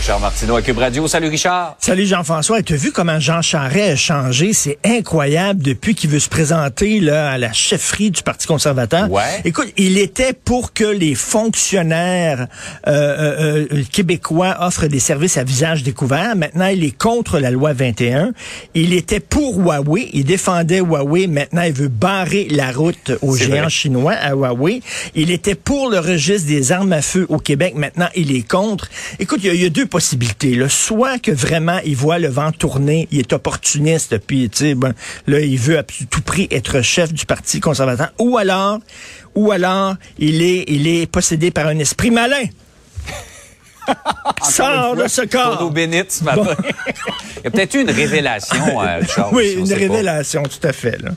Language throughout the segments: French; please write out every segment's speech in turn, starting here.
Richard Martineau à Cube Radio. Salut Richard. Salut Jean-François. Tu as vu comment Jean Charest a changé? C'est incroyable depuis qu'il veut se présenter là, à la chefferie du Parti conservateur. Ouais. Écoute, il était pour que les fonctionnaires euh, euh, euh, québécois offrent des services à visage découvert. Maintenant, il est contre la loi 21. Il était pour Huawei. Il défendait Huawei. Maintenant, il veut barrer la route aux géants vrai. chinois à Huawei. Il était pour le registre des armes à feu au Québec. Maintenant, il est contre. Écoute, il y a, il y a deux possibilités. Là. Soit que vraiment, il voit le vent tourner, il est opportuniste, puis tu sais, ben, là, il veut à tout prix être chef du Parti conservateur. Ou alors, ou alors, il est, il est possédé par un esprit malin. Sors de ce corps. bénite ce matin. Il y a peut-être eu une révélation, euh, Richard. Oui, une pas. révélation, tout à fait. Là.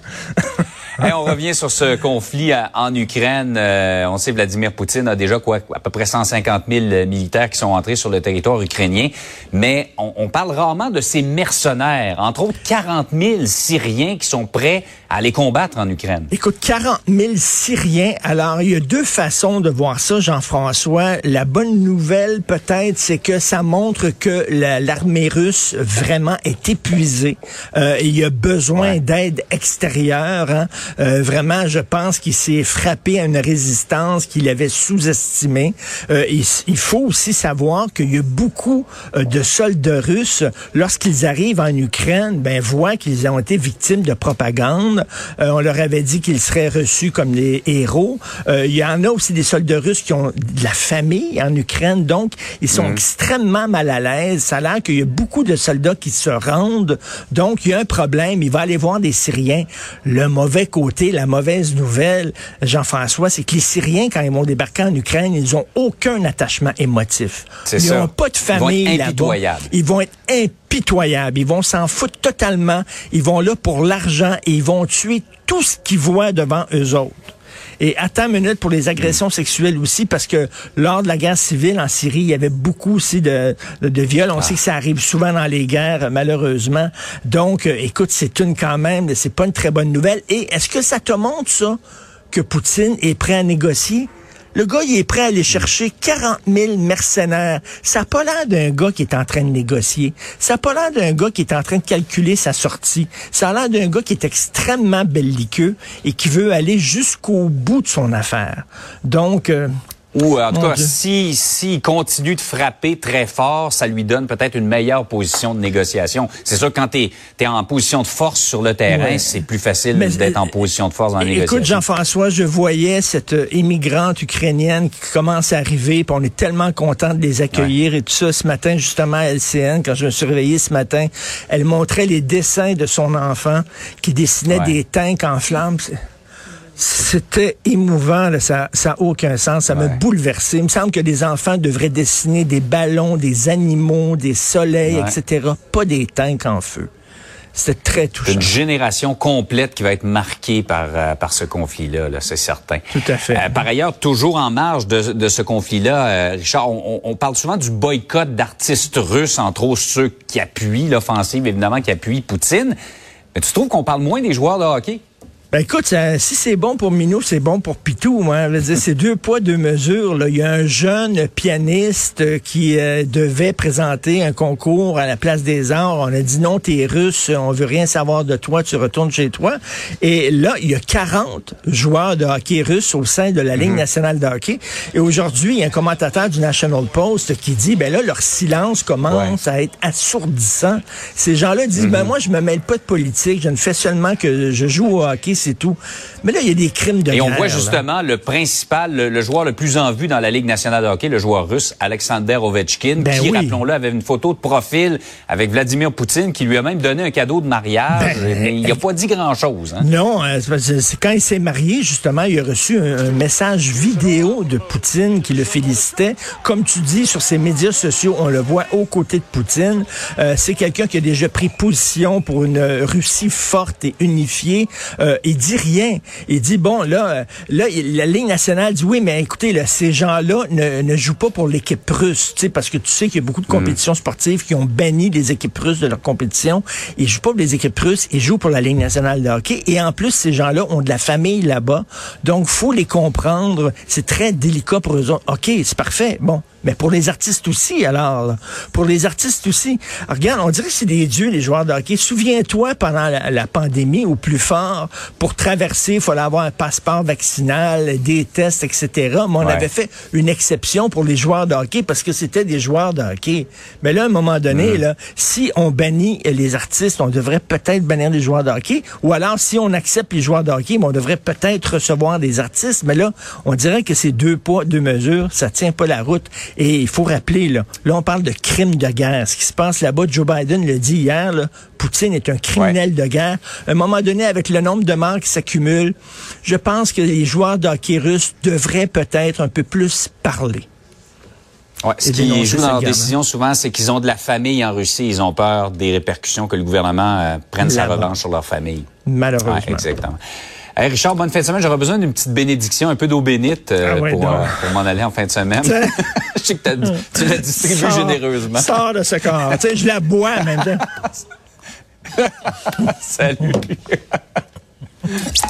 Hey, on revient sur ce conflit à- en Ukraine. Euh, on sait Vladimir Poutine a déjà quoi, à peu près 150 000 militaires qui sont entrés sur le territoire ukrainien, mais on, on parle rarement de ces mercenaires, entre autres 40 000 Syriens qui sont prêts à aller combattre en Ukraine. Écoute, 40 000 Syriens. Alors, il y a deux façons de voir ça, Jean-François. La bonne nouvelle, peut-être, c'est que ça montre que la- l'armée russe vraiment est épuisée. Euh, il y a besoin Ouais. d'aide extérieure. hein. Euh, vraiment, je pense qu'il s'est frappé à une résistance qu'il avait sous-estimée. Euh, il, il faut aussi savoir qu'il y a beaucoup euh, de soldats russes, lorsqu'ils arrivent en Ukraine, ben voient qu'ils ont été victimes de propagande. Euh, on leur avait dit qu'ils seraient reçus comme des héros. Euh, il y en a aussi des soldats russes qui ont de la famille en Ukraine, donc ils sont extrêmement mal à l'aise. Ça a l'air qu'il y a beaucoup de soldats qui se rendent, donc il y a un problème. Il va aller voir des Syriens. Le mauvais côté, la mauvaise nouvelle, Jean-François, c'est que les Syriens, quand ils vont débarquer en Ukraine, ils ont aucun attachement émotif. Ils n'ont pas de famille là-bas. Ils vont être impitoyables. Ils vont s'en foutre totalement. Ils vont là pour l'argent et ils vont tuer tout ce qu'ils voient devant eux autres. Et attends une minute pour les agressions sexuelles aussi, parce que lors de la guerre civile en Syrie, il y avait beaucoup aussi de, de, de viols. On sait que ça arrive souvent dans les guerres, malheureusement. Donc, euh, écoute, c'est une quand même, c'est pas une très bonne nouvelle. Et est-ce que ça te montre ça, que Poutine est prêt à négocier? Le gars, il est prêt à aller chercher 40 000 mercenaires. Ça n'a pas l'air d'un gars qui est en train de négocier. Ça n'a pas l'air d'un gars qui est en train de calculer sa sortie. Ça a l'air d'un gars qui est extrêmement belliqueux et qui veut aller jusqu'au bout de son affaire. Donc, euh, Ou en tout cas, Dieu. si s'il continue de frapper très fort, ça lui donne peut-être une meilleure position de négociation. C'est sûr que quand tu es, en position de force sur le terrain, Ouais. c'est plus facile d'être en euh, position de force dans la négociation. Écoute, Jean-François, je voyais cette euh, immigrante ukrainienne qui commence à arriver, puis on est tellement content de les accueillir et tout ça. Ce matin, justement, à LCN, quand je me suis réveillé ce matin, elle montrait les dessins de son enfant qui dessinait Ouais. des tanks en flammes. C'était émouvant, là, ça n'a aucun sens, ça m'a Ouais. bouleversé. Il me semble que des enfants devraient dessiner des ballons, des animaux, des soleils, Ouais. etc., pas des tanks en feu. C'était très touchant. une génération complète qui va être marquée par, euh, par ce conflit-là, là, c'est certain. Tout à fait. Euh, par ailleurs, toujours en marge de, de ce conflit-là, euh, Richard, on, on- on parle souvent du boycott d'artistes russes, entre autres ceux qui appuient l'offensive, évidemment, qui appuient Poutine. Mais tu trouves qu'on parle moins des joueurs de hockey? Ben écoute, ça- si c'est bon pour Minou, c'est bon pour Pitou. Hein. C'est deux poids, deux mesures. Là. Il y a un jeune pianiste euh, qui euh, devait présenter un concours à la Place des Arts. On a dit non, t'es russe, on veut rien savoir de toi, tu retournes chez toi. Et là, il y a 40 joueurs de hockey russes au sein de la Ligue nationale de hockey. Et aujourd'hui, il y a un commentateur du National Post qui dit, ben là, leur silence commence à être assourdissant. Ces gens-là disent, ben moi, je me mêle pas de politique, je ne fais seulement que je joue au hockey, c'est tout. Mais là, il y a des crimes de Et on guerre, voit là. justement le principal, le, le joueur le plus en vue dans la Ligue nationale de hockey, le joueur russe Alexander Ovechkin, Ben qui, oui. rappelons-le, avait une photo de profil avec Vladimir Poutine, qui lui a même donné un cadeau de mariage. Ben, mais il n'a pas dit grand-chose. Hein? Non, euh, c'est quand il s'est marié, justement, il a reçu un, un message vidéo de Poutine qui le félicitait. Comme tu dis, sur ses médias sociaux, on le voit aux côtés de Poutine. Euh, c'est quelqu'un qui a déjà pris position pour une Russie forte et unifiée. Euh, il dit rien. Il dit, bon, là, euh, là, la Ligue nationale dit, oui, mais écoutez, là, ces gens-là ne, ne jouent pas pour l'équipe russe, tu sais, parce que tu sais qu'il y a beaucoup de compétitions sportives qui ont banni les équipes russes de leur compétition. Ils jouent pas pour les équipes russes, ils jouent pour la Ligue nationale de hockey. Et en plus, ces gens-là ont de la famille là-bas. Donc, faut les comprendre. C'est très délicat pour eux autres. OK, c'est parfait. Bon. Mais pour les artistes aussi, alors. là. Pour les artistes aussi. Alors, regarde, on dirait que c'est des dieux, les joueurs de hockey. Souviens-toi, pendant la, la pandémie, au plus fort, pour traverser, il fallait avoir un passeport vaccinal, des tests, etc. Mais on Ouais. avait fait une exception pour les joueurs de hockey parce que c'était des joueurs de hockey. Mais là, à un moment donné, là, si on bannit les artistes, on devrait peut-être bannir les joueurs de hockey. Ou alors, si on accepte les joueurs de hockey, on devrait peut-être recevoir des artistes. Mais là, on dirait que c'est deux poids, deux mesures. Ça tient pas la route. Et il faut rappeler, là, là, on parle de crime de guerre. Ce qui se passe là-bas, Joe Biden le dit hier, là, Poutine est un criminel de guerre. À un moment donné, avec le nombre de morts qui s'accumulent, je pense que les joueurs de hockey russes devraient peut-être un peu plus parler. Ouais, ce qui joue dans leur décision souvent, c'est qu'ils ont de la famille en Russie. Ils ont peur des répercussions que le gouvernement euh, prenne sa revanche sur leur famille. Malheureusement. Ouais, exactement. Hey, Richard, bonne fin de semaine. J'aurais besoin d'une petite bénédiction, un peu d'eau bénite euh, Ah ouais, pour, non. euh, pour m'en aller en fin de semaine. Je sais que tu l'as distribué généreusement. Sors de ce corps. Je la bois en même temps. Salut.